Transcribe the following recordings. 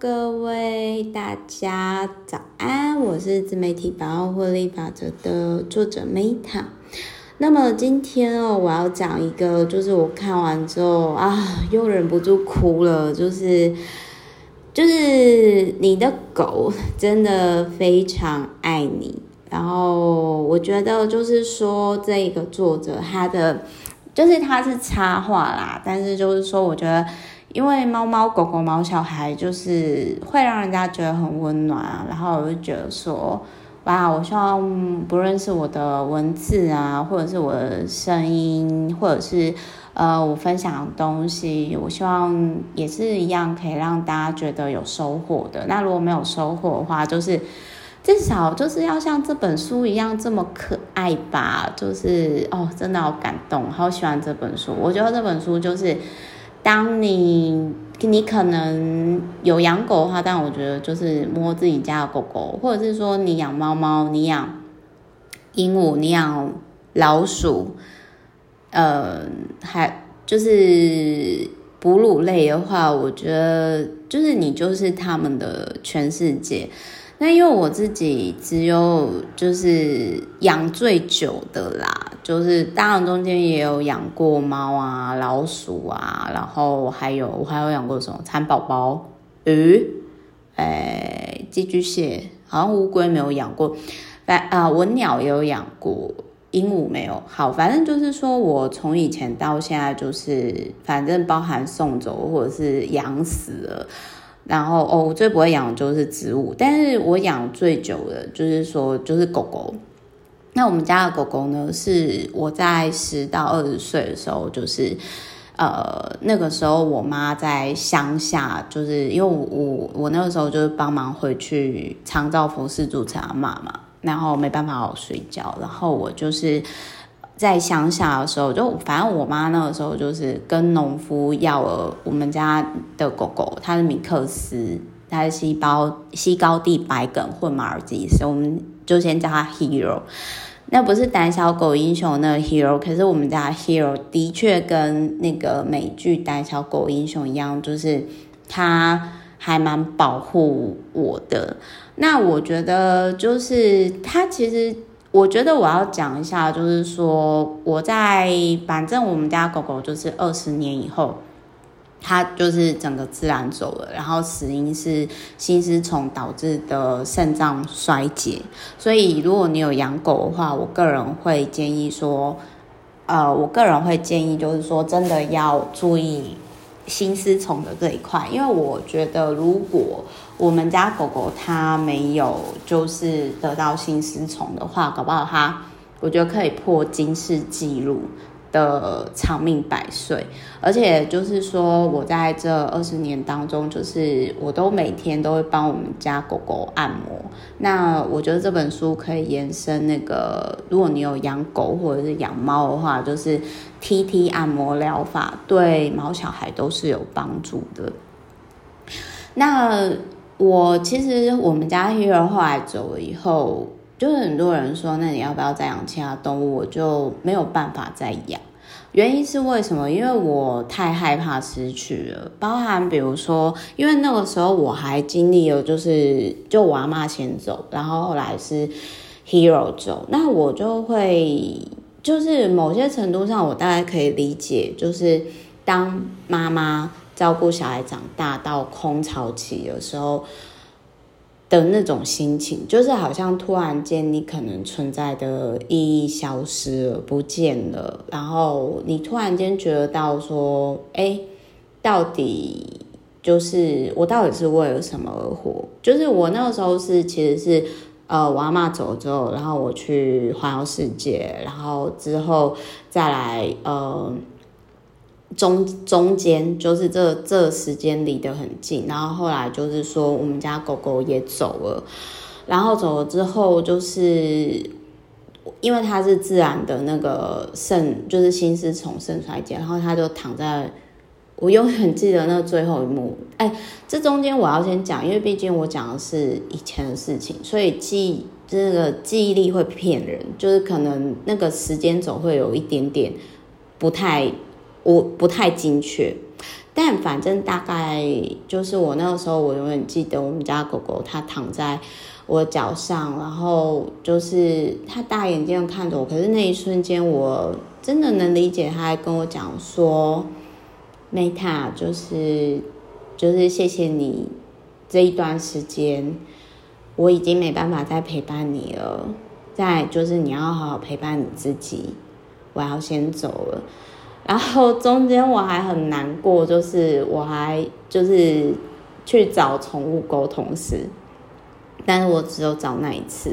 各位大家早安，我是自媒体百万获利法则的作者 Meta。那么今天哦，我要讲一个，就是我看完之后啊，又忍不住哭了，就是就是你的狗真的非常爱你。然后我觉得就是说，这个作者他的就是他是插画啦，但是就是说，我觉得。因为猫猫狗狗毛小孩就是会让人家觉得很温暖啊，然后我就觉得说，哇，我希望不论是我的文字啊，或者是我的声音，或者是呃我分享的东西，我希望也是一样可以让大家觉得有收获的。那如果没有收获的话，就是至少就是要像这本书一样这么可爱吧。就是哦，真的好感动，好喜欢这本书。我觉得这本书就是。当你你可能有养狗的话，但我觉得就是摸自己家的狗狗，或者是说你养猫猫，你养鹦鹉，你养老鼠，呃，还就是哺乳类的话，我觉得就是你就是他们的全世界。那因为我自己只有就是养最久的啦，就是当然中间也有养过猫啊、老鼠啊，然后还有我还有养过什么蚕宝宝、鱼、诶寄居蟹，好像乌龟没有养过，反啊文鸟也有养过，鹦鹉没有。好，反正就是说我从以前到现在，就是反正包含送走或者是养死了。然后哦，我最不会养的就是植物，但是我养最久的，就是说就是狗狗。那我们家的狗狗呢，是我在十到二十岁的时候，就是呃那个时候我妈在乡下，就是因为我我那个时候就是帮忙回去长照服侍主持阿嬷嘛，然后没办法好好睡觉，然后我就是。在乡下的时候，就反正我妈那个时候就是跟农夫要了我们家的狗狗，它是米克斯，它是西包西高地白梗混马尔济斯，我们就先叫它 Hero。那不是胆小狗英雄那个 Hero，可是我们家 Hero 的确跟那个美剧胆小狗英雄一样，就是它还蛮保护我的。那我觉得就是它其实。我觉得我要讲一下，就是说我在反正我们家狗狗就是二十年以后，它就是整个自然走了，然后死因是心丝虫导致的肾脏衰竭。所以如果你有养狗的话，我个人会建议说，呃，我个人会建议就是说，真的要注意。心丝虫的这一块，因为我觉得如果我们家狗狗它没有就是得到心丝虫的话，搞不好它，我觉得可以破金氏纪录。的长命百岁，而且就是说，我在这二十年当中，就是我都每天都会帮我们家狗狗按摩。那我觉得这本书可以延伸那个，如果你有养狗或者是养猫的话，就是 TT 按摩疗法对毛小孩都是有帮助的。那我其实我们家 Hero 后来走了以后。就是很多人说，那你要不要再养其他动物？我就没有办法再养。原因是为什么？因为我太害怕失去了。包含比如说，因为那个时候我还经历了，就是就我阿嬷先走，然后后来是 Hero 走，那我就会就是某些程度上，我大概可以理解，就是当妈妈照顾小孩长大到空巢期的时候。的那种心情，就是好像突然间你可能存在的意义消失了，不见了，然后你突然间觉得到说，哎，到底就是我到底是为了什么而活？就是我那个时候是其实是，呃，我阿妈走了之后，然后我去环游世界，然后之后再来，呃。中中间就是这这时间离得很近，然后后来就是说我们家狗狗也走了，然后走了之后就是因为它是自然的那个肾，就是心丝虫肾衰竭，然后它就躺在，我永远记得那最后一幕。哎，这中间我要先讲，因为毕竟我讲的是以前的事情，所以记这个记忆力会骗人，就是可能那个时间轴会有一点点不太。我不太精确，但反正大概就是我那个时候，我永远记得我们家狗狗它躺在我脚上，然后就是它大眼睛看着我。可是那一瞬间，我真的能理解它，跟我讲说：“Meta，就是就是谢谢你这一段时间，我已经没办法再陪伴你了。再就是你要好好陪伴你自己，我要先走了。”然后中间我还很难过，就是我还就是去找宠物沟通师，但是我只有找那一次，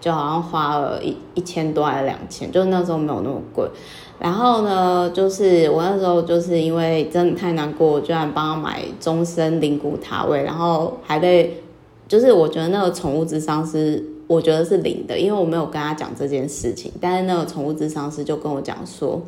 就好像花了一一千多还是两千，就那时候没有那么贵。然后呢，就是我那时候就是因为真的太难过，我居然帮他买终身灵骨塔位，然后还被就是我觉得那个宠物智商师，我觉得是零的，因为我没有跟他讲这件事情，但是那个宠物智商师就跟我讲说。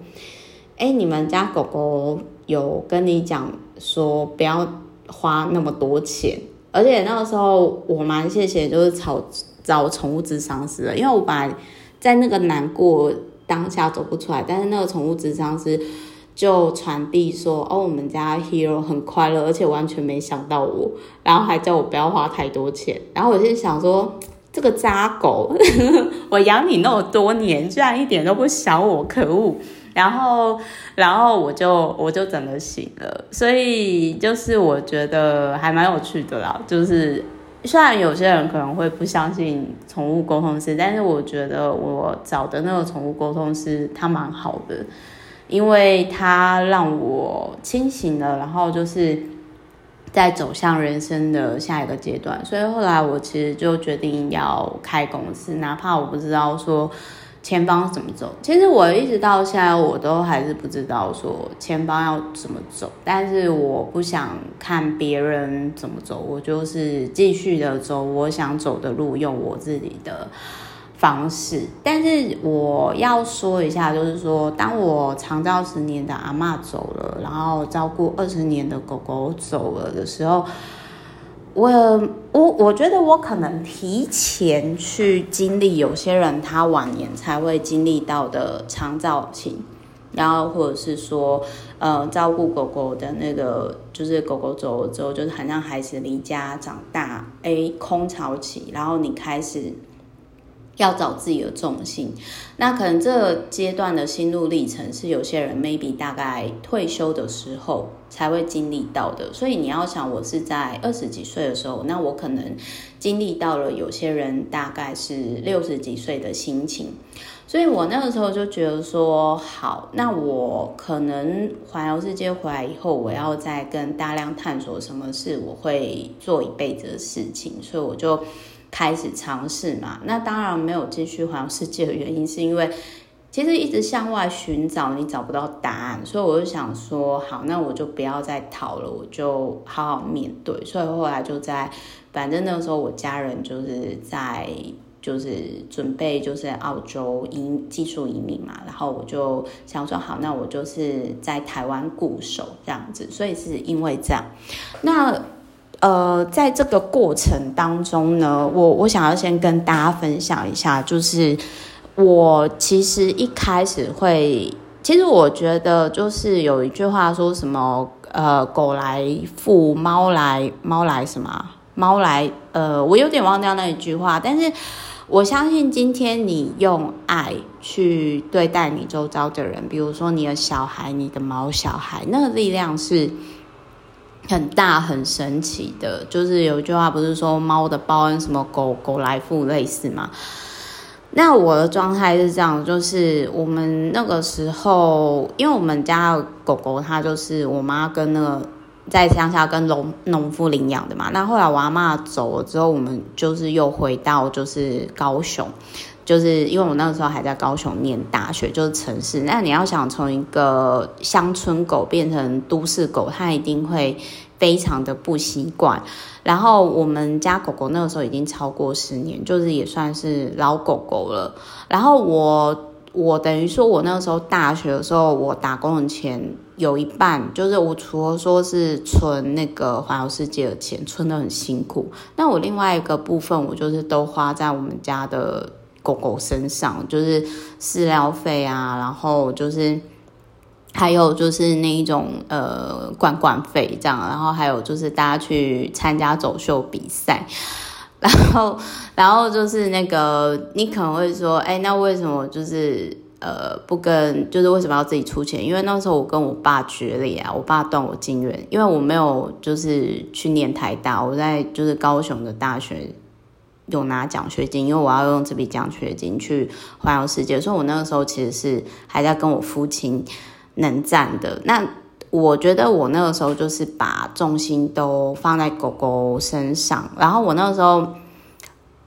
哎，你们家狗狗有跟你讲说不要花那么多钱，而且那个时候我蛮谢谢，就是找找宠物咨商师的，因为我本来在那个难过当下走不出来，但是那个宠物咨商师就传递说，哦，我们家 Hero 很快乐，而且完全没想到我，然后还叫我不要花太多钱，然后我就想说，这个渣狗，我养你那么多年，居然一点都不想我，可恶！然后，然后我就我就整个醒了，所以就是我觉得还蛮有趣的啦。就是虽然有些人可能会不相信宠物沟通师，但是我觉得我找的那个宠物沟通师他蛮好的，因为他让我清醒了，然后就是在走向人生的下一个阶段。所以后来我其实就决定要开公司，哪怕我不知道说。前方怎么走？其实我一直到现在，我都还是不知道说前方要怎么走。但是我不想看别人怎么走，我就是继续的走我想走的路，用我自己的方式。但是我要说一下，就是说，当我长照十年的阿嬷走了，然后照顾二十年的狗狗走了的时候。我我我觉得我可能提前去经历有些人他晚年才会经历到的长照期，然后或者是说，呃，照顾狗狗的那个，就是狗狗走了之后，就是很让孩子离家长大，哎，空巢期，然后你开始。要找自己的重心，那可能这个阶段的心路历程是有些人 maybe 大概退休的时候才会经历到的。所以你要想，我是在二十几岁的时候，那我可能经历到了有些人大概是六十几岁的心情。所以我那个时候就觉得说，好，那我可能环游世界回来以后，我要再跟大量探索什么是我会做一辈子的事情，所以我就。开始尝试嘛，那当然没有继续环游世界的原因，是因为 其实一直向外寻找，你找不到答案，所以我就想说，好，那我就不要再逃了，我就好好面对。所以后来就在，反正那个时候我家人就是在，就是准备就是澳洲移技术移民嘛，然后我就想说，好，那我就是在台湾固守这样子，所以是因为这样，那。呃，在这个过程当中呢，我我想要先跟大家分享一下，就是我其实一开始会，其实我觉得就是有一句话说什么，呃，狗来富，猫来猫来什么，猫来，呃，我有点忘掉那一句话，但是我相信今天你用爱去对待你周遭的人，比如说你的小孩，你的毛小孩，那个力量是。很大很神奇的，就是有一句话不是说猫的报恩，什么狗狗来富类似吗？那我的状态是这样，就是我们那个时候，因为我们家狗狗它就是我妈跟那个在乡下跟农农夫领养的嘛。那后来我阿嬷走了之后，我们就是又回到就是高雄。就是因为我那个时候还在高雄念大学，就是城市。那你要想从一个乡村狗变成都市狗，它一定会非常的不习惯。然后我们家狗狗那个时候已经超过十年，就是也算是老狗狗了。然后我我等于说，我那个时候大学的时候，我打工的钱有一半，就是我除了说是存那个环游世界的钱，存得很辛苦。那我另外一个部分，我就是都花在我们家的。狗狗身上就是饲料费啊，然后就是还有就是那一种呃罐罐费这样，然后还有就是大家去参加走秀比赛，然后然后就是那个你可能会说，哎，那为什么就是呃不跟就是为什么要自己出钱？因为那时候我跟我爸决裂啊，我爸断我经源，因为我没有就是去念台大，我在就是高雄的大学有拿奖学金，因为我要用这笔奖学金去环游世界，所以我那个时候其实是还在跟我父亲。能战的那，我觉得我那个时候就是把重心都放在狗狗身上。然后我那个时候，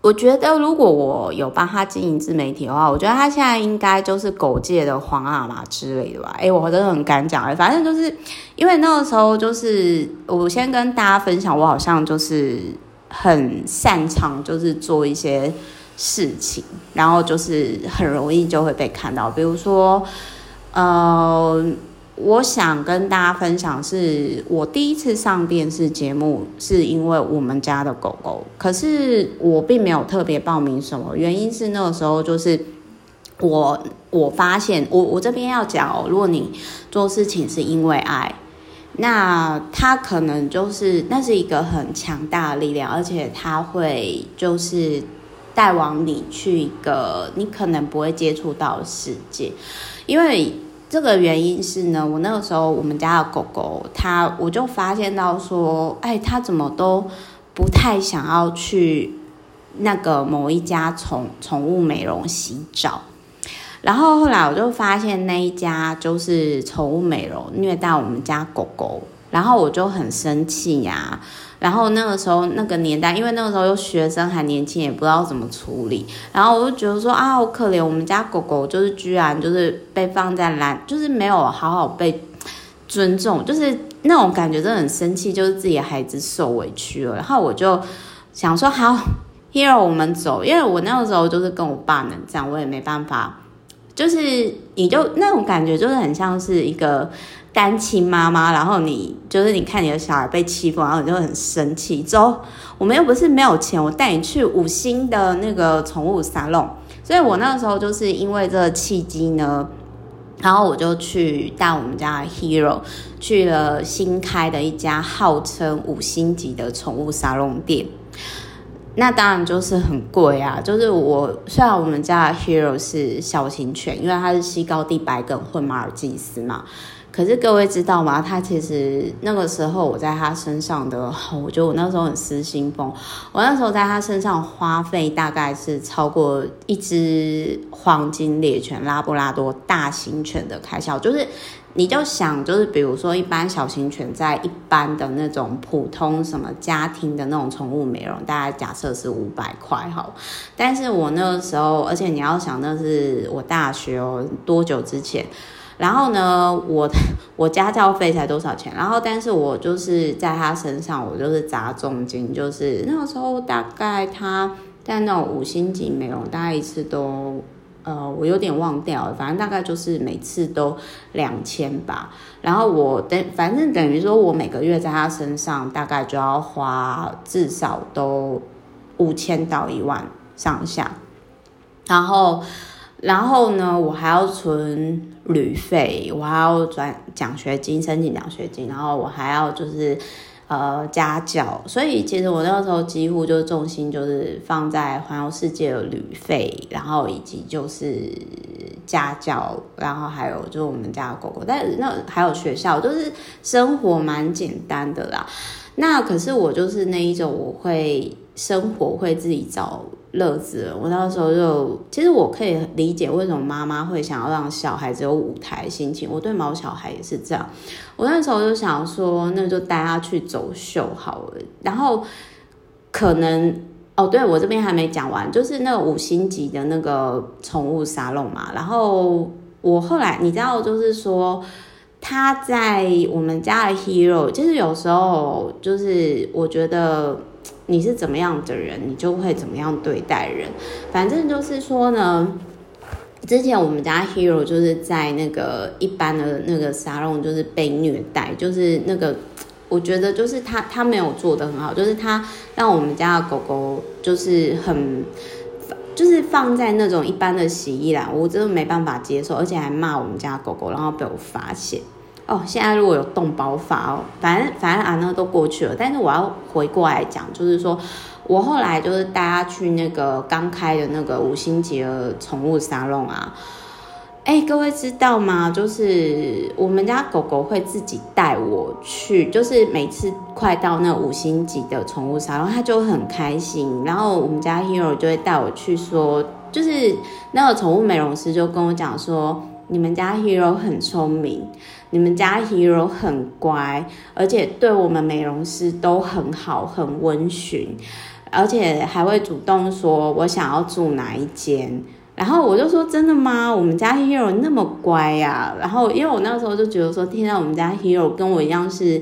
我觉得如果我有帮他经营自媒体的话，我觉得他现在应该就是狗界的皇阿玛之类的吧。哎，我真的很敢讲，反正就是因为那个时候，就是我先跟大家分享，我好像就是很擅长，就是做一些事情，然后就是很容易就会被看到，比如说。呃，我想跟大家分享，是我第一次上电视节目，是因为我们家的狗狗。可是我并没有特别报名什么，原因是那个时候就是我我发现，我我这边要讲哦，如果你做事情是因为爱，那它可能就是那是一个很强大的力量，而且它会就是带往你去一个你可能不会接触到的世界。因为这个原因是呢，我那个时候我们家的狗狗，它我就发现到说，哎，它怎么都不太想要去那个某一家宠宠物美容洗澡，然后后来我就发现那一家就是宠物美容虐待我们家狗狗，然后我就很生气呀、然后那个时候那个年代，因为那个时候又学生还年轻，也不知道怎么处理。然后我就觉得说啊，好可怜，我们家狗狗就是居然就是被放在拦，就是没有好好被尊重，就是那种感觉真的很生气，就是自己的孩子受委屈了。然后我就想说好，Hero，我们走，因为我那个时候就是跟我爸能这样，我也没办法，就是你就那种感觉就是很像是一个。单亲妈妈，然后你就是你看你的小孩被欺负，然后你就很生气。走，我们又不是没有钱，我带你去五星的那个宠物沙龙。所以我那个时候就是因为这个契机呢，然后我就去带我们家的 Hero 去了新开的一家号称五星级的宠物沙龙店。那当然就是很贵啊，就是我虽然我们家的 Hero 是小型犬，因为它是西高地白梗混马尔济斯嘛。可是各位知道吗？他其实那个时候我在他身上的，我觉得我那时候很失心疯。我那时候在他身上花费大概是超过一只黄金猎犬拉布拉多大型犬的开销。就是你就想，就是比如说一般小型犬在一般的那种普通什么家庭的那种宠物美容，大概假设是五百块好。但是我那个时候，而且你要想，那是我大学哦，多久之前？然后呢，我 我家教费才多少钱？然后，但是我就是在他身上，我就是砸重金，就是那个时候大概他在那种五星级美容，大概一次都呃，我有点忘掉了，反正大概就是每次都两千吧。然后我等，反正等于说我每个月在他身上大概就要花至少都五千到一万上下。然后，然后呢，我还要存。旅费，我还要转奖学金，申请奖学金，然后我还要就是呃家教，所以其实我那时候几乎就重心就是放在环游世界的旅费，然后以及就是家教，然后还有就是我们家的狗狗，但那还有学校，就是生活蛮简单的啦。那可是我就是那一种，我会生活会自己找。乐子，我那时候就其实我可以理解为什么妈妈会想要让小孩子有舞台心情。我对毛小孩也是这样。我那时候就想说，那就带他去走秀好了。然后可能哦，对，我这边还没讲完，就是那个五星级的那个宠物沙龙嘛。然后我后来你知道，就是说他在我们家的 Hero，其实有时候就是我觉得。你是怎么样的人，你就会怎么样对待人。反正就是说呢，之前我们家 Hero 就是在那个一般的那个沙龙，就是被虐待，就是那个我觉得就是他他没有做的很好，就是他让我们家的狗狗就是很就是放在那种一般的洗衣篮，我真的没办法接受，而且还骂我们家狗狗，然后被我发现。哦，现在如果有动保法哦，反正反正啊，那都过去了。但是我要回过来讲，就是说我后来就是带他去那个刚开的那个五星级的宠物沙龙啊。哎，各位知道吗？就是我们家狗狗会自己带我去，就是每次快到那五星级的宠物沙龙，它就很开心。然后我们家 Hero 就会带我去说，就是那个宠物美容师就跟我讲说，你们家 Hero 很聪明。你们家 Hero 很乖，而且对我们美容师都很好，很温驯，而且还会主动说我想要住哪一间。然后我就说真的吗？我们家 Hero 那么乖呀、然后因为我那时候就觉得说，听到我们家 Hero 跟我一样是。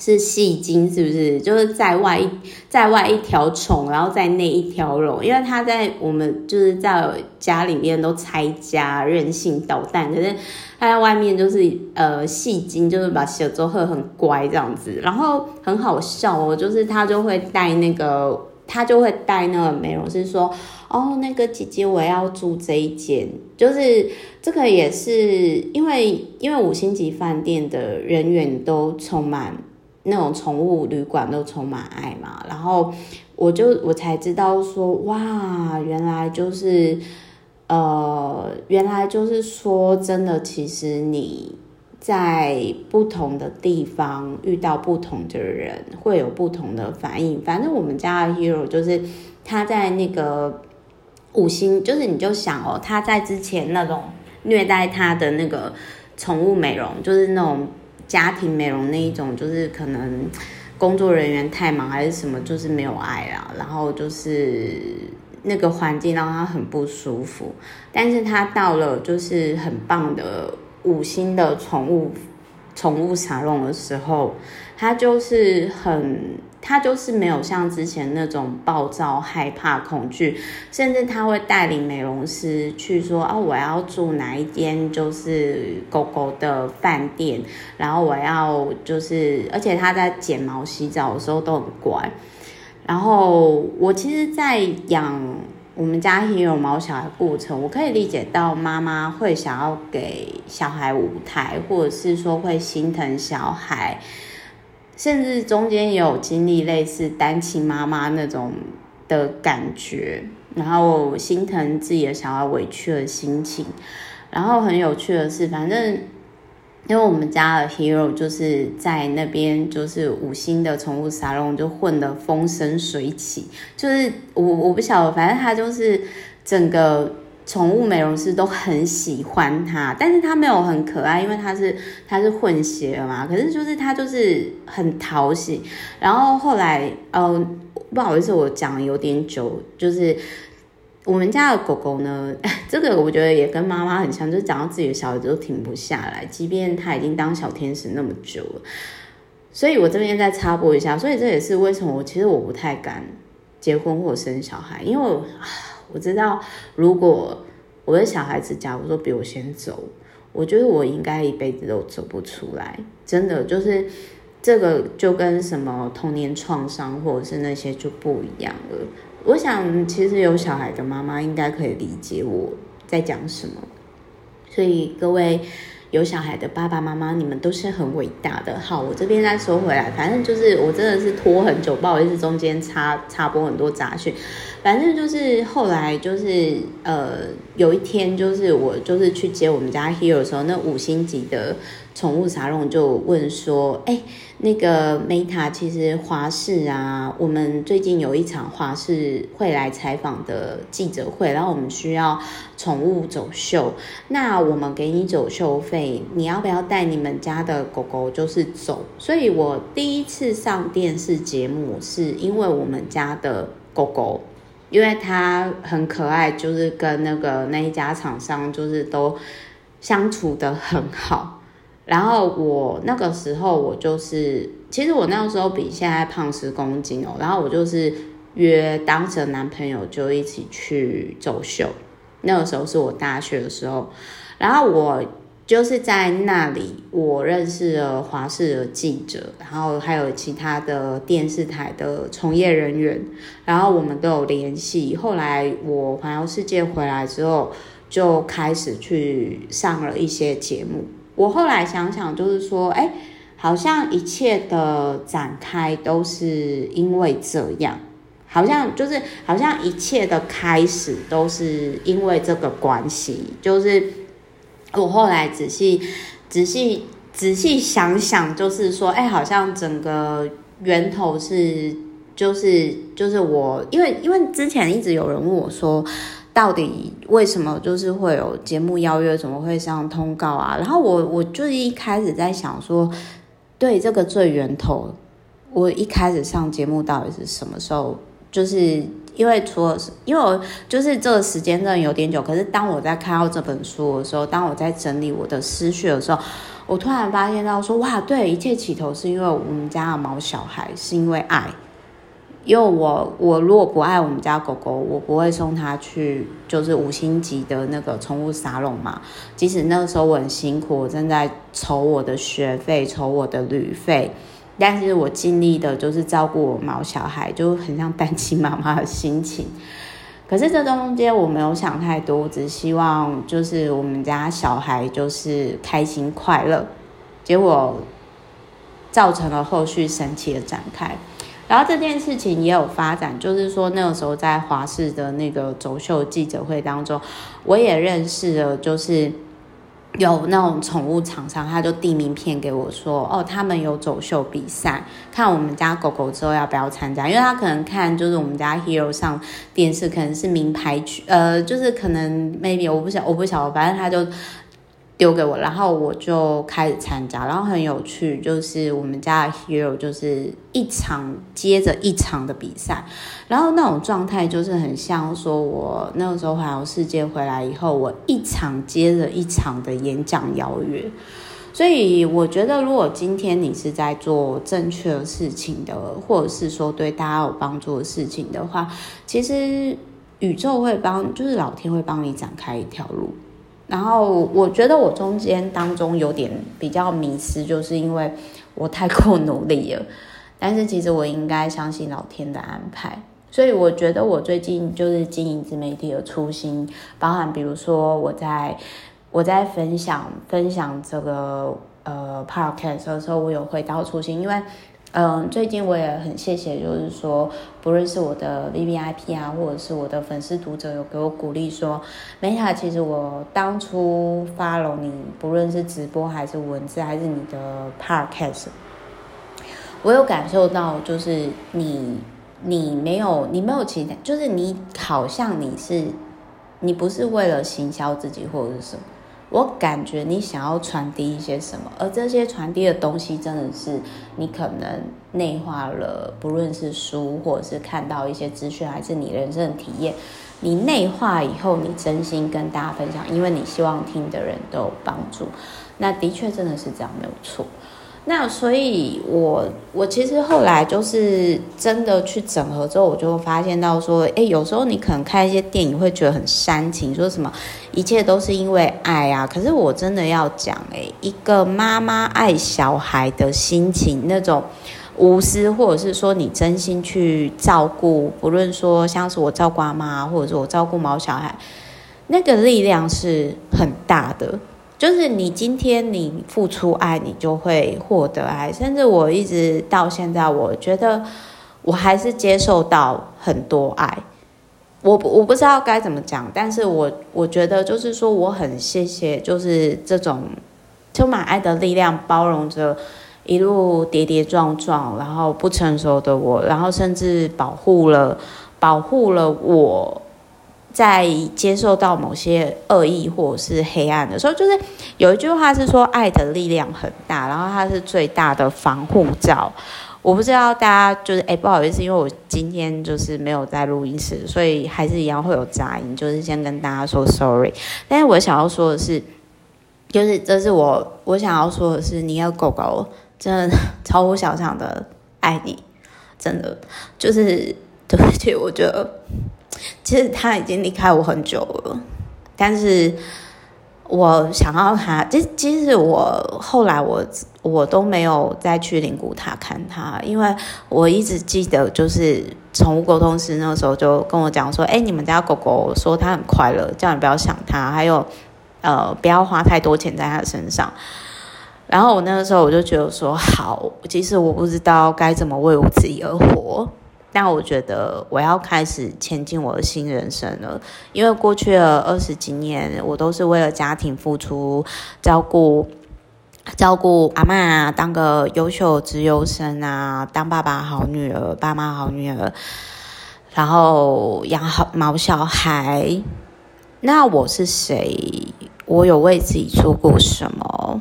是戏精是不是？就是在外一在外一条虫，然后在内一条龙。因为他在我们就是在家里面都拆家、任性捣蛋，可是他在外面就是呃戏精，就是把小周贺很乖这样子，然后很好笑哦。就是他就会带那个，他就会带那个美容师说：“哦，那个姐姐我要住这一间。”就是这个也是因为因为五星级饭店的人员都充满。那种宠物旅馆都充满爱嘛，然后我就我才知道说，哇，原来就是，呃，原来就是说，真的，其实你在不同的地方遇到不同的人，会有不同的反应。反正我们家的 Hero 就是他在那个五星，就是你就想哦，他在之前那种虐待他的那个宠物美容，就是那种。家庭美容那一种，就是可能工作人员太忙还是什么，就是没有爱啊。然后就是那个环境让他很不舒服。但是他到了就是很棒的五星的宠物宠物沙龙的时候，他就是很。他就是没有像之前那种暴躁、害怕、恐惧，甚至他会带领美容师去说：“哦，我要住哪一间就是狗狗的饭店，然后我要就是，而且他在剪毛、洗澡的时候都很乖。然后我其实，在养我们家 Hero 毛小孩过程，我可以理解到妈妈会想要给小孩舞台，或者是说会心疼小孩。”甚至中间也有经历类似单亲妈妈那种的感觉，然后心疼自己的小孩委屈的心情。然后很有趣的是，反正因为我们家的 Hero 就是在那边，就是五星的宠物沙龙就混得风生水起。就是我我不晓得，反正他就是整个。宠物美容师都很喜欢它，但是它没有很可爱，因为它是它是混血嘛。可是就是它就是很讨喜。然后后来，呃，不好意思，我讲有点久，就是我们家的狗狗呢，这个我觉得也跟妈妈很像，就是讲到自己的小孩子都停不下来，即便它已经当小天使那么久了。所以我这边再插播一下，所以这也是为什么我其实我不太敢结婚或生小孩，因为。我知道，如果我的小孩子假如说比我先走，我觉得我应该一辈子都走不出来。真的，就是这个就跟什么童年创伤或者是那些就不一样了。我想，其实有小孩的妈妈应该可以理解我在讲什么。所以各位。有小孩的爸爸妈妈，你们都是很伟大的。好，我这边再说回来，反正就是我真的是拖很久，不好意思，中间插插播很多杂讯。反正就是后来就是呃，有一天就是我就是去接我们家 Hero 的时候，那五星级的。宠物沙龙就问说：“哎，那个 Meta，其实华视啊，我们最近有一场华视会来采访的记者会，然后我们需要宠物走秀，那我们给你走秀费，你要不要带你们家的狗狗就是走？所以我第一次上电视节目，是因为我们家的狗狗，因为它很可爱，就是跟那个那一家厂商就是都相处得很好。”然后我那个时候，我就是，其实我那个时候比现在胖十公斤哦。然后我就是约当时的男朋友就一起去走秀，那个时候是我大学的时候。然后我就是在那里，我认识了华视的记者，然后还有其他的电视台的从业人员，然后我们都有联系。后来我环游世界回来之后，就开始去上了一些节目。我后来想想，就是说，哎，好像一切的展开都是因为这样。好像就是，好像一切的开始都是因为这个关系。就是我后来仔细、仔细、仔细想想，就是说，哎，好像整个源头是，就是，就是我，因为，因为之前一直有人问我说，到底为什么就是会有节目邀约，怎么会上通告啊？然后我，我就一开始在想说，对这个最源头，我一开始上节目到底是什么时候？就是因为除了，因为我就是这个时间真的有点久。可是当我在看到这本书的时候，当我在整理我的思绪的时候，我突然发现到说，哇，对，一切起头是因为我们家的毛小孩，是因为爱。因为我我如果不爱我们家狗狗，我不会送它去就是五星级的那个宠物沙龙嘛。即使那个时候我很辛苦，我正在筹我的学费，筹我的旅费。但是我尽力的就是照顾我毛小孩，就很像单亲妈妈的心情。可是这中间我没有想太多，我只希望就是我们家小孩就是开心快乐。结果造成了后续神奇的展开。然后这件事情也有发展，就是说那个时候在华视的那个走秀记者会当中，我也认识了，就是。有那种宠物厂商，他就递名片给我说：“哦，他们有走秀比赛，看我们家狗狗之后要不要参加？因为他可能看就是我们家 Hero 上电视，可能是名牌区，呃，就是可能 maybe 我不晓我不晓得，反正他就。”丢给我，然后我就开始参加，然后很有趣，就是我们家的 hero 就是一场接着一场的比赛，然后那种状态就是很像说，我那个时候环游世界回来以后，我一场接着一场的演讲邀约，所以我觉得，如果今天你是在做正确的事情的，或者是说对大家有帮助的事情的话，其实宇宙会帮，就是老天会帮你展开一条路。然后我觉得我中间当中有点比较迷失，就是因为我太过努力了。但是其实我应该相信老天的安排。所以我觉得我最近就是经营自媒体的初心，包含比如说我在我在分享分享这个呃 podcast 的时候，我有回到初心，因为。嗯，最近我也很谢谢，就是说，不论是我的 VVIP 啊，或者是我的粉丝读者，有给我鼓励说，Meta，其实我当初 follow 你，不论是直播还是文字，还是你的 podcast，我有感受到，就是你，你没有，你没有其他，就是你好像你是，你不是为了行销自己或者是什么。我感觉你想要传递一些什么，而这些传递的东西真的是你可能内化了，不论是书或者是看到一些资讯，还是你人生的体验，你内化以后，你真心跟大家分享，因为你希望听的人都有帮助，那的确真的是这样，没有错。那所以我，我其实后来就是真的去整合之后，我就发现到说，诶，有时候你可能看一些电影会觉得很煽情，说什么一切都是因为爱啊。可是我真的要讲，诶，一个妈妈爱小孩的心情，那种无私，或者是说你真心去照顾，不论说像是我照顾阿妈，或者是我照顾毛小孩，那个力量是很大的。就是你今天你付出爱，你就会获得爱。甚至我一直到现在，我觉得我还是接受到很多爱。我我不知道该怎么讲，但是我我觉得就是说，我很谢谢，就是这种充满爱的力量，包容着一路跌跌撞撞，然后不成熟的我，然后甚至保护了保护了我。在接受到某些恶意或者是黑暗的时候，就是有一句话是说，爱的力量很大，然后它是最大的防护罩。我不知道大家就是哎，不好意思，因为我今天就是没有在录音室，所以还是一样会有杂音，就是先跟大家说 sorry。但是我想要说的是，就是这是我我想要说的是，你的狗狗真的超乎想象的爱你，真的就是对不起，我觉得。其实他已经离开我很久了，但是我想要他，其实其实我后来我我都没有再去灵骨塔看他，因为我一直记得就是宠物沟通师那时候就跟我讲说，哎，你们家狗狗说它很快乐，叫你不要想它，还有呃不要花太多钱在它身上。然后我那个时候我就觉得说，好，其实我不知道该怎么为我自己而活。但我觉得我要开始前进我的新人生了，因为过去的二十几年，我都是为了家庭付出，照顾照顾阿嬷，当个优秀资优生啊，当爸爸好女儿，爸妈好女儿，然后养好毛小孩。那我是谁？我有为自己做过什么？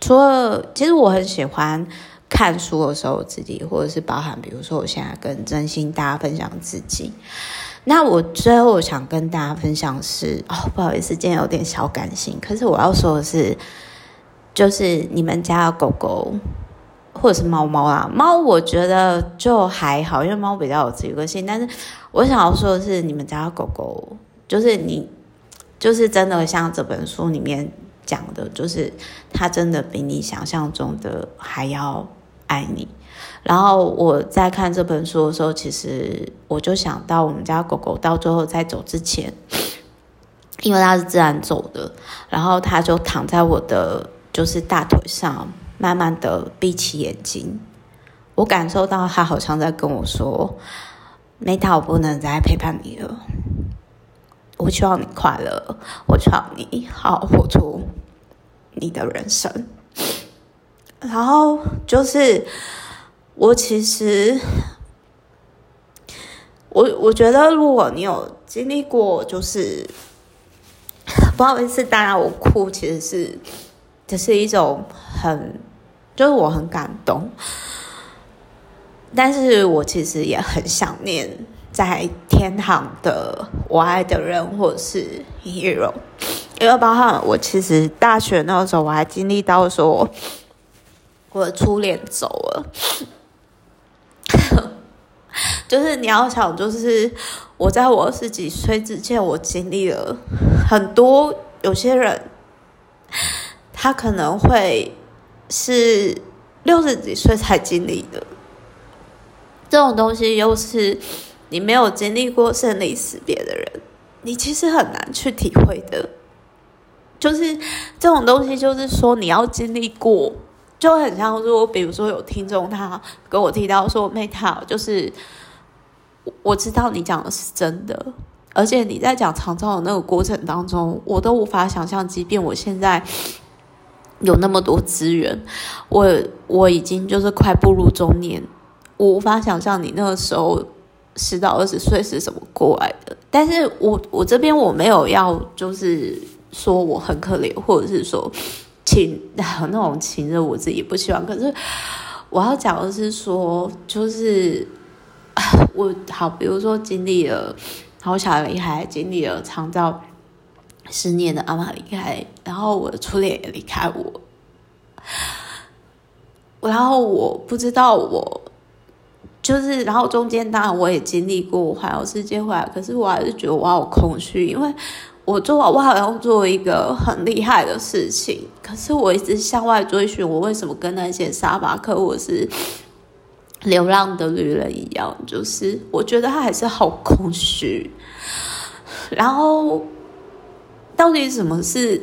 除了，其实我很喜欢。看书的时候，自己或者是包含，比如说我现在跟真心大家分享自己。那我最后想跟大家分享是哦，不好意思，今天有点小感性。可是我要说的是，就是你们家的狗狗或者是猫猫啊，猫我觉得就还好，因为猫比较有自己个性。但是我想要说的是，你们家的狗狗，就是你，就是真的像这本书里面讲的，就是它真的比你想象中的还要。爱你，然后我在看这本书的时候，其实我就想到我们家狗狗到最后在走之前，因为它是自然走的，然后它就躺在我的就是大腿上，慢慢的闭起眼睛，我感受到它好像在跟我说：“Meta，我不能再陪伴你了，我希望你快乐，我希望你好好活出你的人生。”然后就是，我其实，我我觉得，如果你有经历过，就是不好意思，当然我哭，其实是这是一种很，就是我很感动，但是我其实也很想念在天堂的我爱的人，或者是 hero，因为包括我其实大学那个时候，我还经历到说。我的初恋走了，就是你要想，就是我在我二十几岁之前，我经历了很多。有些人他可能会是六十几岁才经历的，这种东西又是你没有经历过生离死别的人，你其实很难去体会的。就是这种东西，就是说你要经历过。就很像说，比如说有听众他跟我提到说，Meta 就是我知道你讲的是真的，而且你在讲长照的那个过程当中，我都无法想象，即便我现在有那么多资源，我我已经就是快步入中年，我无法想象你那个时候十到二十岁是怎么过来的。但是我我这边我没有要就是说我很可怜，或者是说。情 那种情人，我自己不喜欢。可是我要讲的是说，就是我好，比如说经历了好小的离开，经历了长照十年的阿妈离开，然后我的初恋也离开我，然后我不知道我就是，然后中间当然我也经历过环游世界回来，可是我还是觉得我好空虚，因为。我做，我好像做一个很厉害的事情，可是我一直向外追寻，我为什么跟那些沙发客或是流浪的旅人一样？就是我觉得他还是好空虚。然后，到底什么是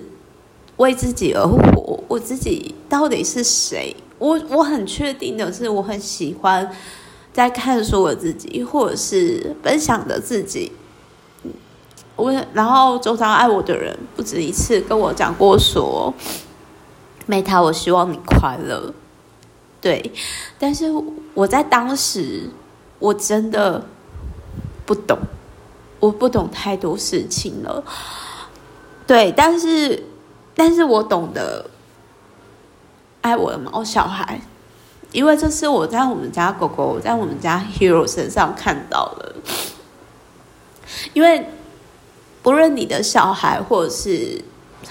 为自己而活？我自己到底是谁？我我很确定的是，我很喜欢在看书的自己，或者是分享的自己。我然后周遭爱我的人不止一次跟我讲过说，Meta，我希望你快乐。对，但是我在当时我真的不懂，我不懂太多事情了。对，但是但是我懂得爱我的毛小孩，因为这是我在我们家狗狗在我们家 Hero 身上看到的，因为。不论你的小孩，或者是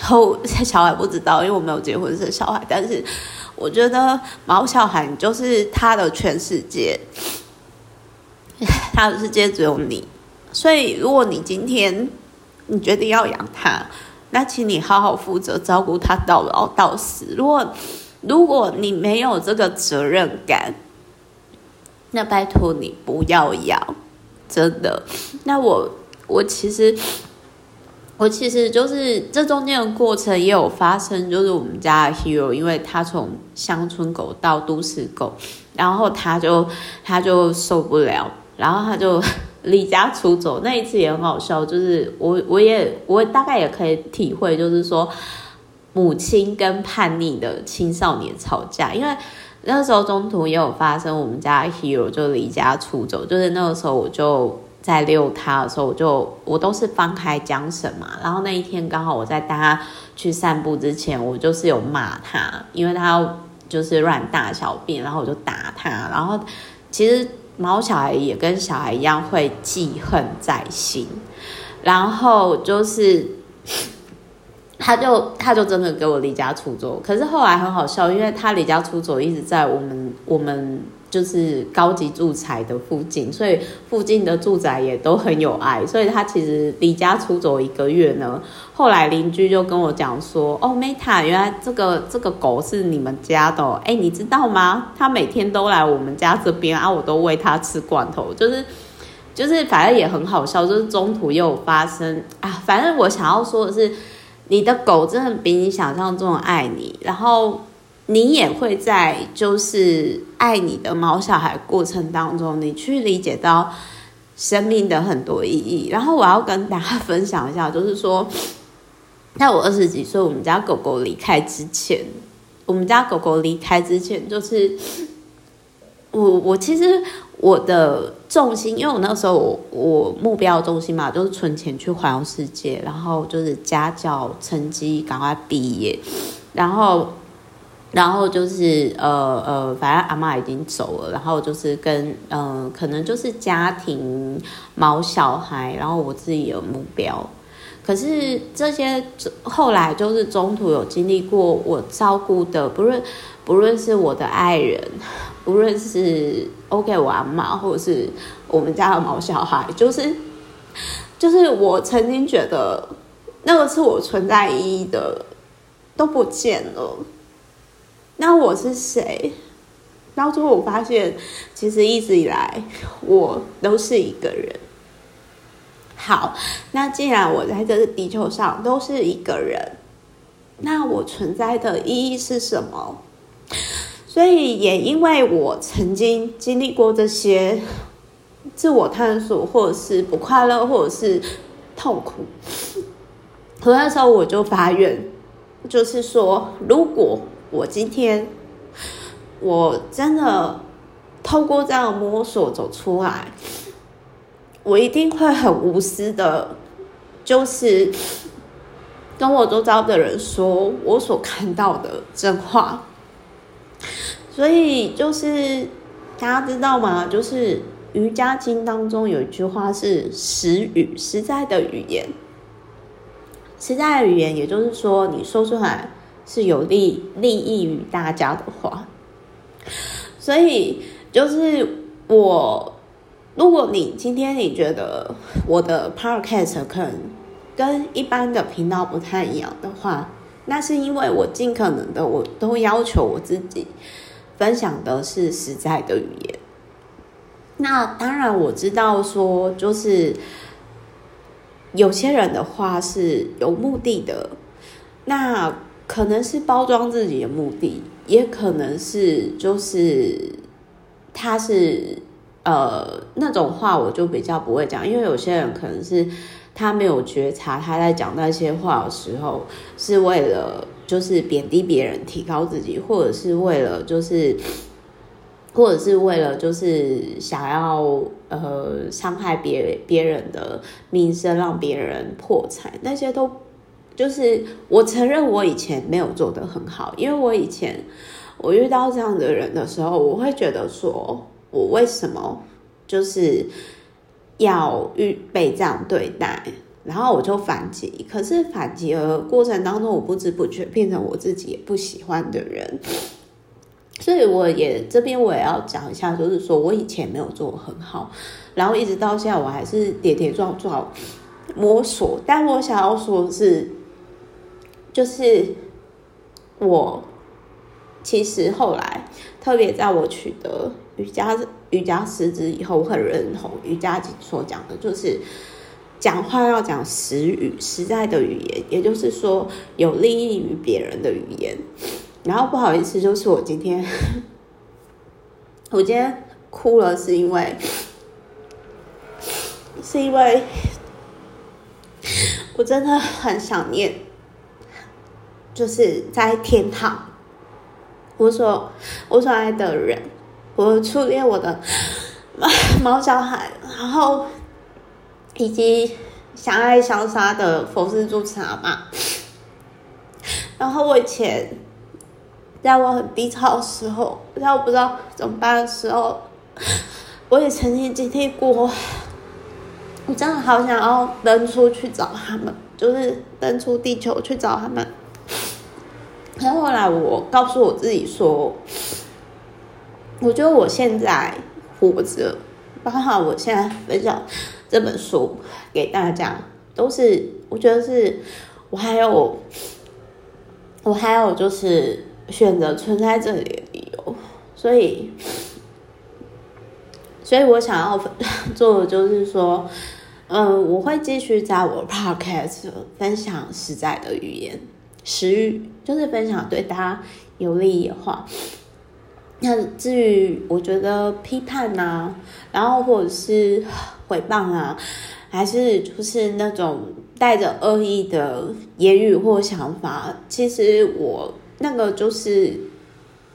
后小孩不知道，因为我没有结婚生小孩。但是我觉得毛小孩就是他的全世界，他的世界只有你。所以如果你今天你决定要养他，那请你好好负责照顾他到老到死。如果如果你没有这个责任感，那拜托你不要养，真的。那我我其实我其实就是这中间的过程也有发生，就是我们家的 Hero，因为他从乡村狗到都市狗，然后他就他就受不了，然后他就 离家出走。那一次也很好笑，就是我我也我大概也可以体会，就是说。母亲跟叛逆的青少年吵架，因为那时候中途也有发生，我们家 Hero 就离家出走，就是那个时候我就在遛他的时候，我就我都是放开缰绳嘛，然后那一天刚好我在带他去散步之前，我就是有骂他，因为他就是乱大小便，然后我就打他，然后其实毛小孩也跟小孩一样会记恨在心，然后就是。他就他就真的给我离家出走，可是后来很好笑，因为他离家出走一直在我们我们就是高级住宅的附近，所以附近的住宅也都很有爱，所以他其实离家出走一个月呢，后来邻居就跟我讲说，哦，Meta，原来这个这个狗是你们家的哦，哎，你知道吗？他每天都来我们家这边啊，我都喂他吃罐头，就是就是反正也很好笑，就是中途又有发生啊，反正我想要说的是。你的狗真的比你想象中的爱你，然后你也会在就是爱你的毛小孩过程当中，你去理解到生命的很多意义。然后我要跟大家分享一下，就是说，在我二十几岁，我们家狗狗离开之前，我们家狗狗离开之前，就是 我我其实。我的重心，因为我那时候我我目标重心嘛，就是存钱去环游世界，然后就是家教成绩赶快毕业，然后然后就是呃呃，反正阿嬷已经走了，然后就是跟嗯、呃，可能就是家庭毛小孩，然后我自己有目标，可是这些后来就是中途有经历过我照顾的，不论不论是我的爱人。无论是 OK 我阿妈，或者是我们家的毛小孩，就是就是我曾经觉得那个是我存在意义的，都不见了。那我是谁？到最后我发现，其实一直以来我都是一个人。好，那既然我在这个地球上都是一个人，那我存在的意义是什么？所以也因为我曾经经历过这些自我探索，或者是不快乐，或者是痛苦，所以那时候我就发愿，就是说，如果我今天我真的透过这样的摸索走出来，我一定会很无私的，就是跟我周遭的人说我所看到的真话。所以就是大家知道吗？就是瑜伽经当中有一句话是实语，实在的语言。实在的语言，也就是说你说出来是有利利益于大家的话。所以就是我，如果你今天你觉得我的 podcast 可能跟一般的频道不太一样的话，那是因为我尽可能的我都要求我自己。分享的是实在的语言。那当然我知道，说就是有些人的话是有目的的，那可能是包装自己的目的，也可能是就是他是呃那种话，我就比较不会讲，因为有些人可能是他没有觉察，他在讲那些话的时候是为了。就是贬低别人，提高自己，或者是为了就是，或者是为了就是想要呃伤害别别人的名声，让别人破产，那些都就是我承认我以前没有做得很好，因为我以前我遇到这样的人的时候，我会觉得说我为什么就是要遇被这样对待。然后我就反击，可是反击的过程当中，我不知不觉变成我自己也不喜欢的人。所以我也这边我也要讲一下，就是说我以前没有做很好，然后一直到现在我还是跌跌撞撞摸索。但我想要说的是，就是我其实后来特别在我取得瑜伽瑜伽师资以后，我很认同瑜伽所讲的，就是讲话要讲实语、实在的语言，也就是说有利益于别人的语言。然后不好意思，就是我今天，我今天哭了，是因为，是因为我真的很想念，就是在天堂，我所我所爱的人，我初恋我的毛小孩，然后以及相爱相杀的佛寺住持阿嬷，然后我以前。在我很低潮的时候，在我不知道怎么办的时候，我也曾经经历过。我真的好想要登出去找他们，就是登出地球去找他们。然后后来我告诉我自己说，我觉得我现在活着，包括我现在分享这本书给大家，都是我觉得是我还有，我还有就是。选择存在这里的理由，所以，所以我想要做的就是说，嗯、我会继续在我 podcast 分享实在的语言，实语就是分享对大家有利益的话。那至于我觉得批判啊，然后或者是诽谤啊，还是就是那种带着恶意的言语或想法，其实我。那个就是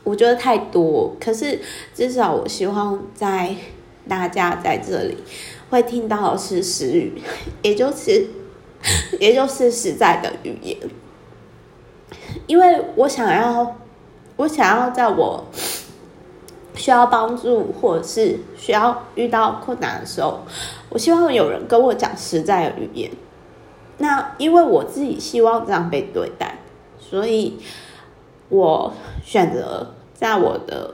我觉得太多，可是至少我希望在大家在这里会听到的是实语，也就是 也就是实在的语言，因为我想要我想要在我需要帮助或者是需要遇到困难的时候，我希望有人跟我讲实在的语言。那因为我自己希望这样被对待，所以。我选择在我的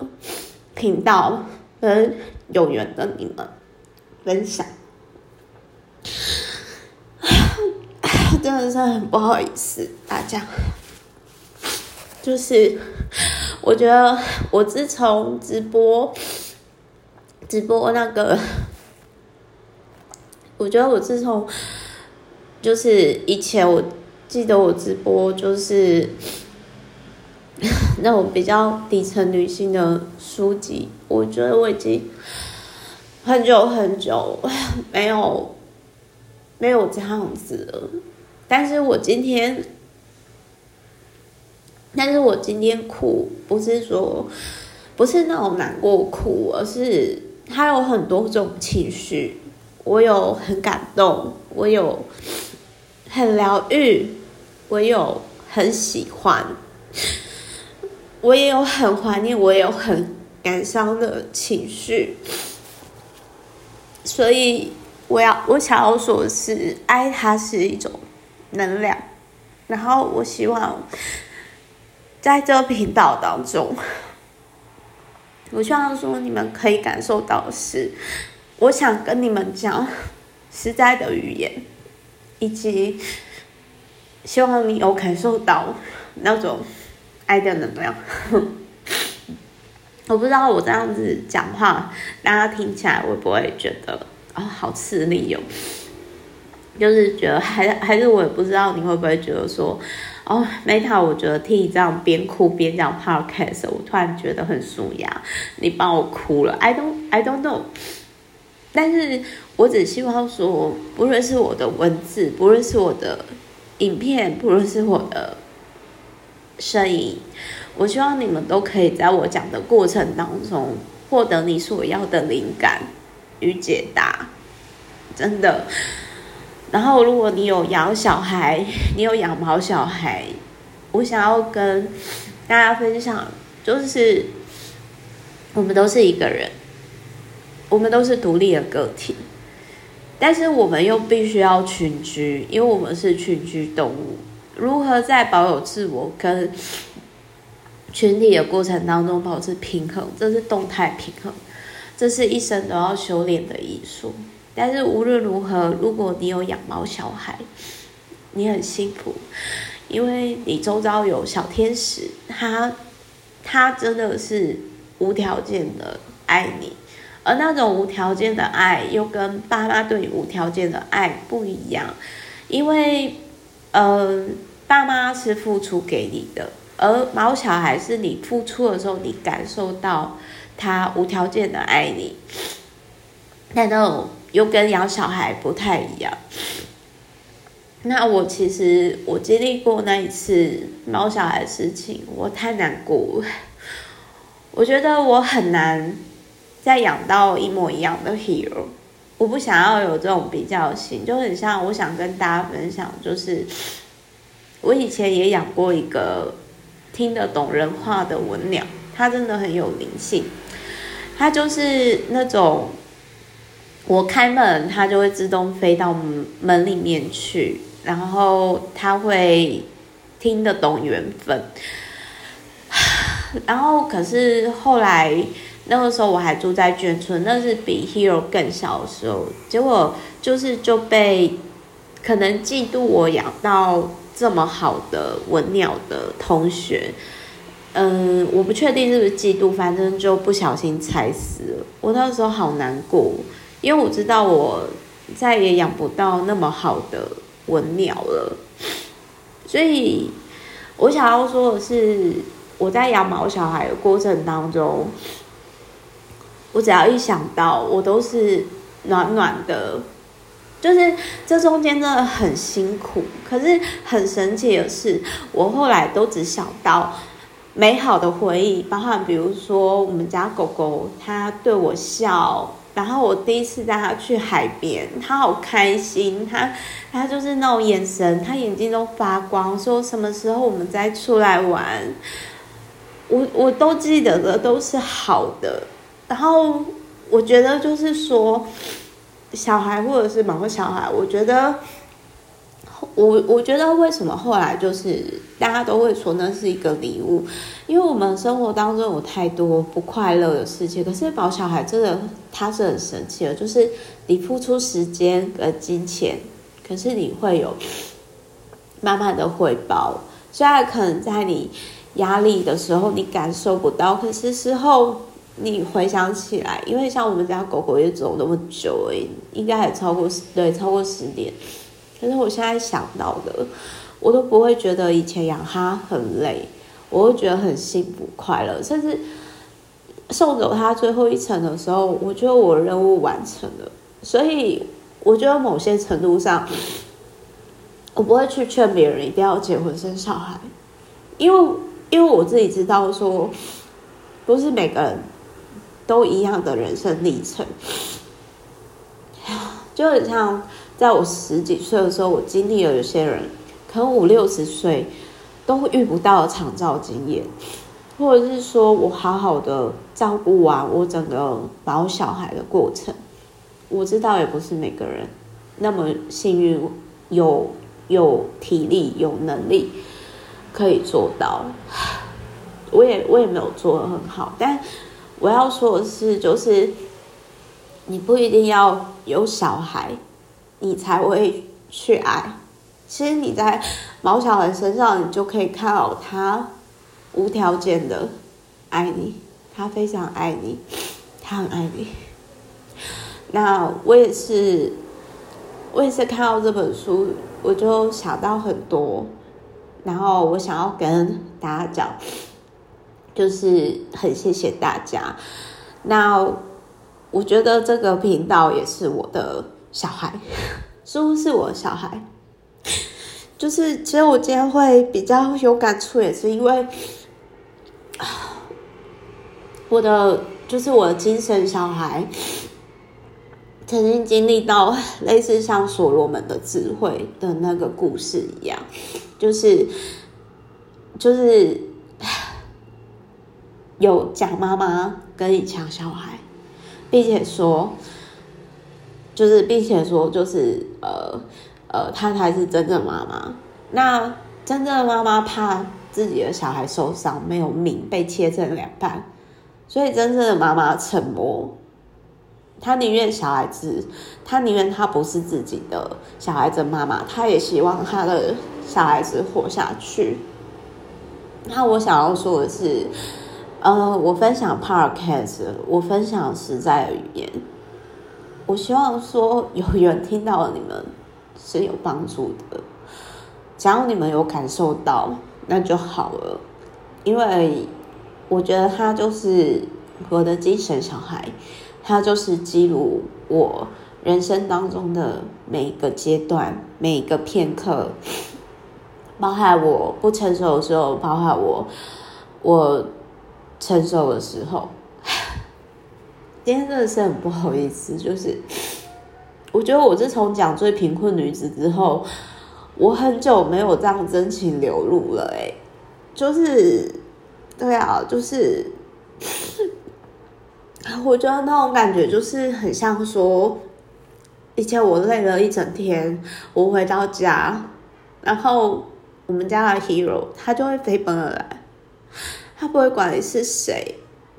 频道跟有缘的你们分享，真的是很不好意思，大家。就是我觉得我自从直播直播那个，我觉得我自从就是以前我记得我直播就是。那种比较底层女性的书籍，我觉得我已经很久很久没有没有这样子了。但是我今天，但是我今天哭，不是说不是那种难过哭，而是它有很多种情绪。我有很感动，我有很疗愈，我有很喜欢。我也有很怀念，我也有很感伤的情绪，所以我要我想要说是，爱它是一种能量，然后我希望在这个频道当中，我希望说你们可以感受到的是，我想跟你们讲实在的语言，以及希望你有感受到那种。爱的能量，我不知道我这样子讲话，大家听起来会不会觉得啊、哦、好吃力哟？就是觉得还还是我也不知道你会不会觉得说，哦，Meta，我觉得听你这样边哭边讲 Podcast，我突然觉得很舒压，你帮我哭了，I don't I don't know。但是我只希望说，不论是我的文字，不论是我的影片，不论是我的。声音，我希望你们都可以在我讲的过程当中获得你所要的灵感与解答，真的。然后，如果你有养小孩，你有养毛小孩，我想要跟大家分享，就是我们都是一个人，我们都是独立的个体，但是我们又必须要群居，因为我们是群居动物。如何在保有自我跟群体的过程当中保持平衡？这是动态平衡，这是一生都要修炼的艺术。但是无论如何，如果你有养猫小孩，你很幸福，因为你周遭有小天使，他他真的是无条件的爱你，而那种无条件的爱又跟爸妈对你无条件的爱不一样，因为呃，爸妈是付出给你的，而毛小孩是你付出的时候，你感受到他无条件的爱你，但那种又跟养小孩不太一样。那我其实我经历过那一次猫小孩的事情，我太难过了。我觉得我很难再养到一模一样的 hero，我不想要有这种比较性，就很像我想跟大家分享，就是我以前也养过一个听得懂人话的文鸟，它真的很有灵性，它就是那种我开门，它就会自动飞到门里面去。然后它会听得懂缘分，然后可是后来那个时候我还住在眷村，那是比 Hero 更小的时候，结果就是就被可能嫉妒我养到这么好的文鸟的同学，嗯，我不确定是不是嫉妒，反正就不小心踩死了。我那时候好难过，因为我知道我再也养不到那么好的。文鸟了，所以我想要说的是，我在养毛小孩的过程当中，我只要一想到，我都是暖暖的，就是这中间真的很辛苦，可是很神奇的是，我后来都只想到美好的回忆，包含比如说我们家狗狗，它对我笑。然后我第一次带他去海边，他好开心，他他就是那种眼神，他眼睛都发光，说什么时候我们再出来玩，我我都记得的都是好的。然后我觉得就是说，小孩或者是某个小孩，我觉得。我我觉得为什么后来就是大家都会说那是一个礼物，因为我们生活当中有太多不快乐的事情。可是毛小孩真的他是很神奇的，就是你付出时间跟金钱，可是你会有慢慢的回报。虽然可能在你压力的时候你感受不到，可是事后你回想起来，因为像我们家狗狗也走那么久，诶，应该还超过十对超过十年。可是我现在想到的，我都不会觉得以前养它很累，我会觉得很幸福快乐。甚至送走它最后一程的时候，我觉得我任务完成了。所以我觉得某些程度上，我不会去劝别人一定要结婚生小孩，因为因为我自己知道说，不是每个人都一样的人生历程，就很像。在我十几岁的时候，我经历了有些人可能五六十岁都遇不到的长照经验，或者是说我好好的照顾完我整个保小孩的过程，我知道也不是每个人那么幸运，有有体力有能力可以做到。我也我也没有做得很好，但我要说的是，就是你不一定要有小孩。你才会去爱。其实你在毛小孩身上，你就可以看到他无条件的爱你，他非常爱你，他很爱你。那我也是，我也是看到这本书，我就想到很多，然后我想要跟大家讲，就是很谢谢大家。那我觉得这个频道也是我的。小孩，似乎是我小孩，就是其实我今天会比较有感触，也是因为我的就是我的精神小孩，曾经经历到类似像所罗门的智慧的那个故事一样，就是就是有假妈妈跟你抢小孩，并且说。就是，并且说，就是，呃，呃，他才是真正妈妈。那真正的妈妈怕自己的小孩受伤，没有命，被切成两半，所以真正的妈妈沉默，他宁愿小孩子，他宁愿他不是自己的小孩子妈妈，他也希望他的小孩子活下去。那我想要说的是，呃，我分享 podcast，我分享实在的语言，我希望说有人听到了你们是有帮助的，只要你们有感受到，那就好了，因为我觉得他就是我的精神小孩。他就是记录我人生当中的每一个阶段，每一个片刻，包含我不成熟的时候，包含我我成熟的时候。今天真的是很不好意思，就是我觉得我自从讲最贫困女子之后，我很久没有这样真情流露了，欸，哎，就是对啊，就是。我觉得那种感觉就是很像说，以前我累了一整天，我回到家，然后我们家的 hero 他就会飞奔而来，他不会管你是谁，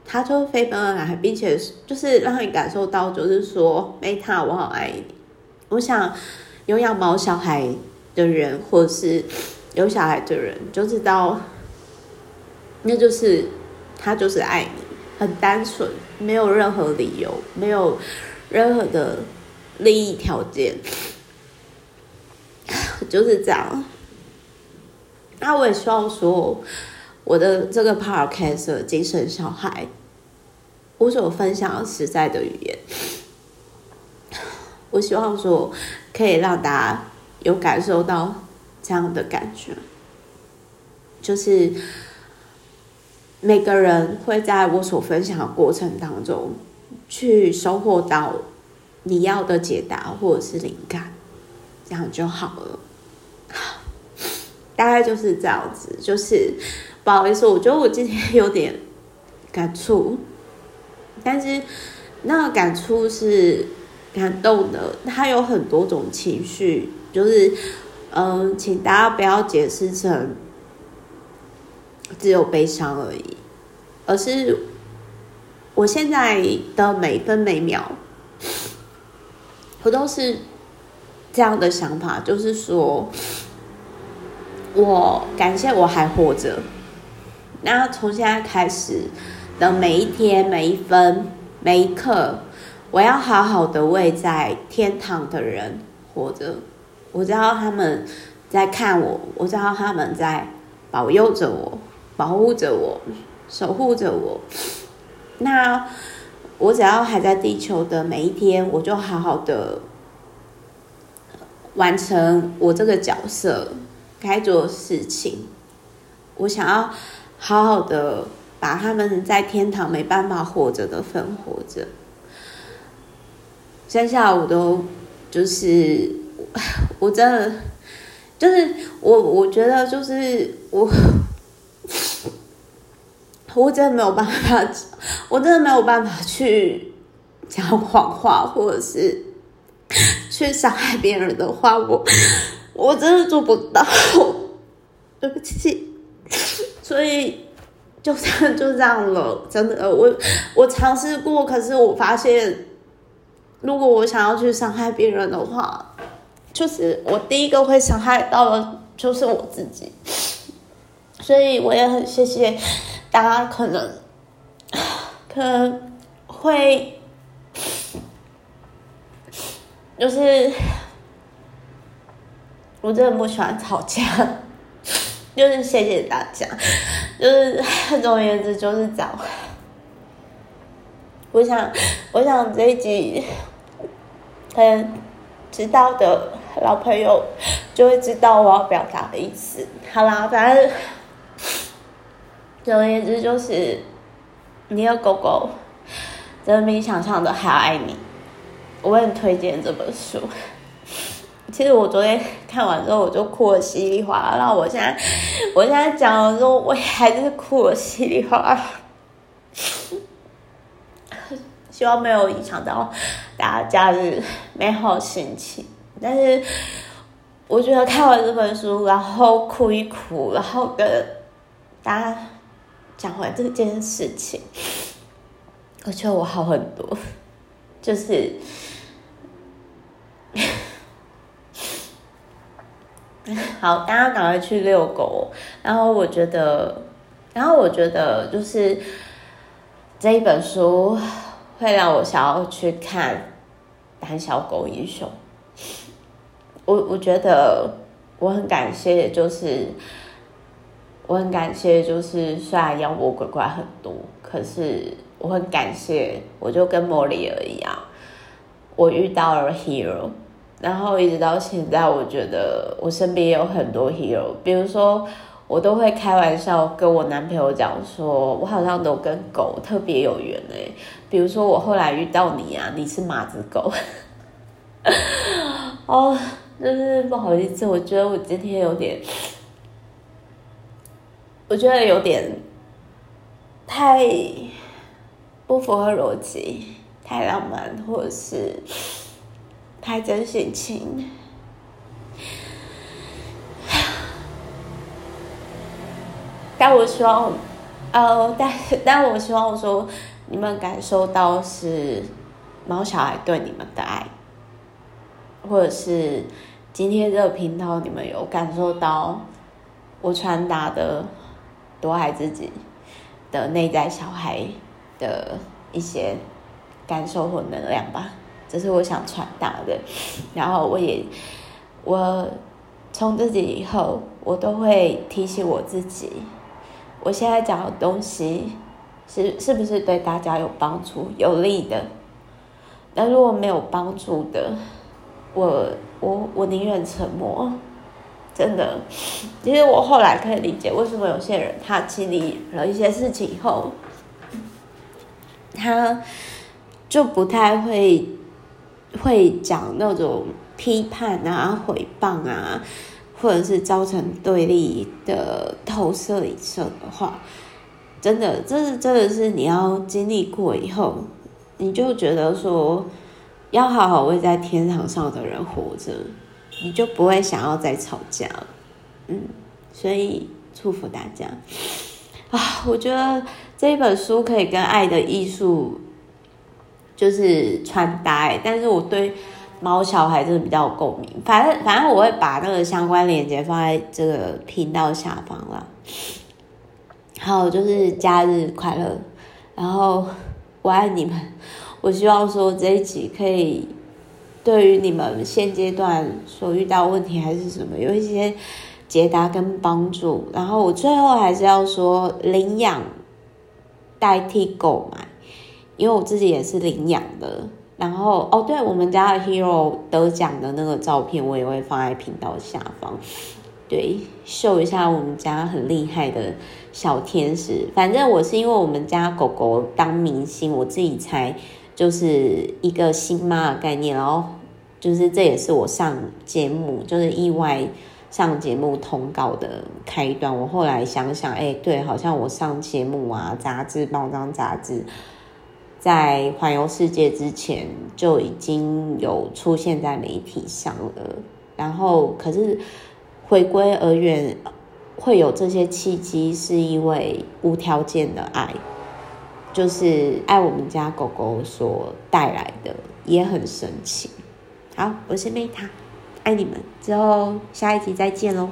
他就飞奔而来，并且就是让你感受到，就是说，Meta，我好爱你。我想有养毛小孩的人，或是有小孩的人，就知道，那就是他就是爱你。很单纯，没有任何理由，没有任何的利益条件，就是这样。那我也希望说，我的这个 podcast 精神小孩，我所分享的实在的语言，我希望说可以让大家有感受到这样的感觉，就是。每个人会在我所分享的过程当中，去收获到你要的解答或者是灵感，这样就好了。大概就是这样子，就是不好意思，我觉得我今天有点感触，但是那个感触是感动的，它有很多种情绪，就是嗯、请大家不要解释成。只有悲伤而已，而是我现在的每分每秒，我都是这样的想法，就是说，我感谢我还活着。那从现在开始的每一天、每一分、每一刻，我要好好的为在天堂的人活着。我知道他们在看我，我知道他们在保佑着我。保护着我，守护着我。那我只要还在地球的每一天，我就好好的完成我这个角色该做的事情。我想要好好的把他们在天堂没办法活着的分活着。剩下我都就是，我真的就是我，我觉得就是我。我真的没有办法，我真的没有办法去讲谎话，或者是去伤害别人的话，我我真的做不到，对不起。所以就这样就这样了，真的，我我尝试过，可是我发现，如果我想要去伤害别人的话，就是我第一个会伤害到的，就是我自己。所以我也很谢谢。大家可能可能会就是我真的不喜欢吵架，就是谢谢大家，就是总而言之就是这样。我想，我想这一集，可能知道的老朋友就会知道我要表达的意思。好啦，反正。总而言之，就是你的狗狗真的比你想象的还要爱你。我很推荐这本书。其实我昨天看完之后，我就哭的稀里哗啦。然后我现在，我现在讲的时候，我还是哭了稀里哗啦。希望没有影响到大家假日美好心情。但是我觉得看完这本书，然后哭一哭，然后跟大家。讲完这件事情，我觉得我好很多，就是，好，大家赶快去遛狗。然后我觉得，然后我觉得就是这一本书会让我想要去看《胆小狗英雄》。我我觉得我很感谢，就是我很感谢，就是虽然妖魔鬼怪很多，可是我很感谢，我就跟莫里尔一样，我遇到了 hero，然后一直到现在，我觉得我身边也有很多 hero，比如说我都会开玩笑跟我男朋友讲说，我好像都跟狗特别有缘哎，比如说我后来遇到你啊，你是马子狗，哦。就是不好意思，我觉得我今天有点，我觉得有点太不符合逻辑，太浪漫，或者是太真性情。但我希望，呃，但 但我希望我说，你们感受到是毛小孩对你们的爱。或者是今天这个频道，你们有感受到我传达的多爱自己的内在小孩的一些感受或能量吧？这是我想传达的。然后我也，我从自己以后，我都会提醒我自己，我现在讲的东西是是不是对大家有帮助、有利的？那如果没有帮助的，我我我宁愿沉默，真的。其实我后来可以理解为什么有些人他经历了一些事情以后，他就不太会会讲那种批判啊、毁谤啊，或者是造成对立的投射以上的话。真的，这是真的是你要经历过以后，你就觉得说。要好好为在天堂上的人活着，你就不会想要再吵架了。嗯，所以祝福大家啊！我觉得这本书可以跟《爱的艺术》就是穿搭，但是我对猫小孩真的比较有共鸣。反正反正我会把那个相关链接放在这个频道下方啦。好，就是假日快乐，然后我爱你们。我希望说这一集可以对于你们现阶段所遇到问题还是什么有一些解答跟帮助。然后我最后还是要说领养代替购买，因为我自己也是领养的。然后哦，对，我们家的 Hero 得奖的那个照片我也会放在频道下方，对，秀一下我们家很厉害的小天使。反正我是因为我们家狗狗当明星，我自己才。就是一个新妈的概念，然后就是这也是我上节目，就是意外上节目通告的开端。我后来想想，哎，对，好像我上节目啊，杂志、报章、杂志，在环游世界之前就已经有出现在媒体上了。然后，可是回归儿园会有这些契机，是因为无条件的爱。就是爱我们家狗狗所带来的，也很神奇。好，我是梅塔，爱你们。之后下一集再见喽。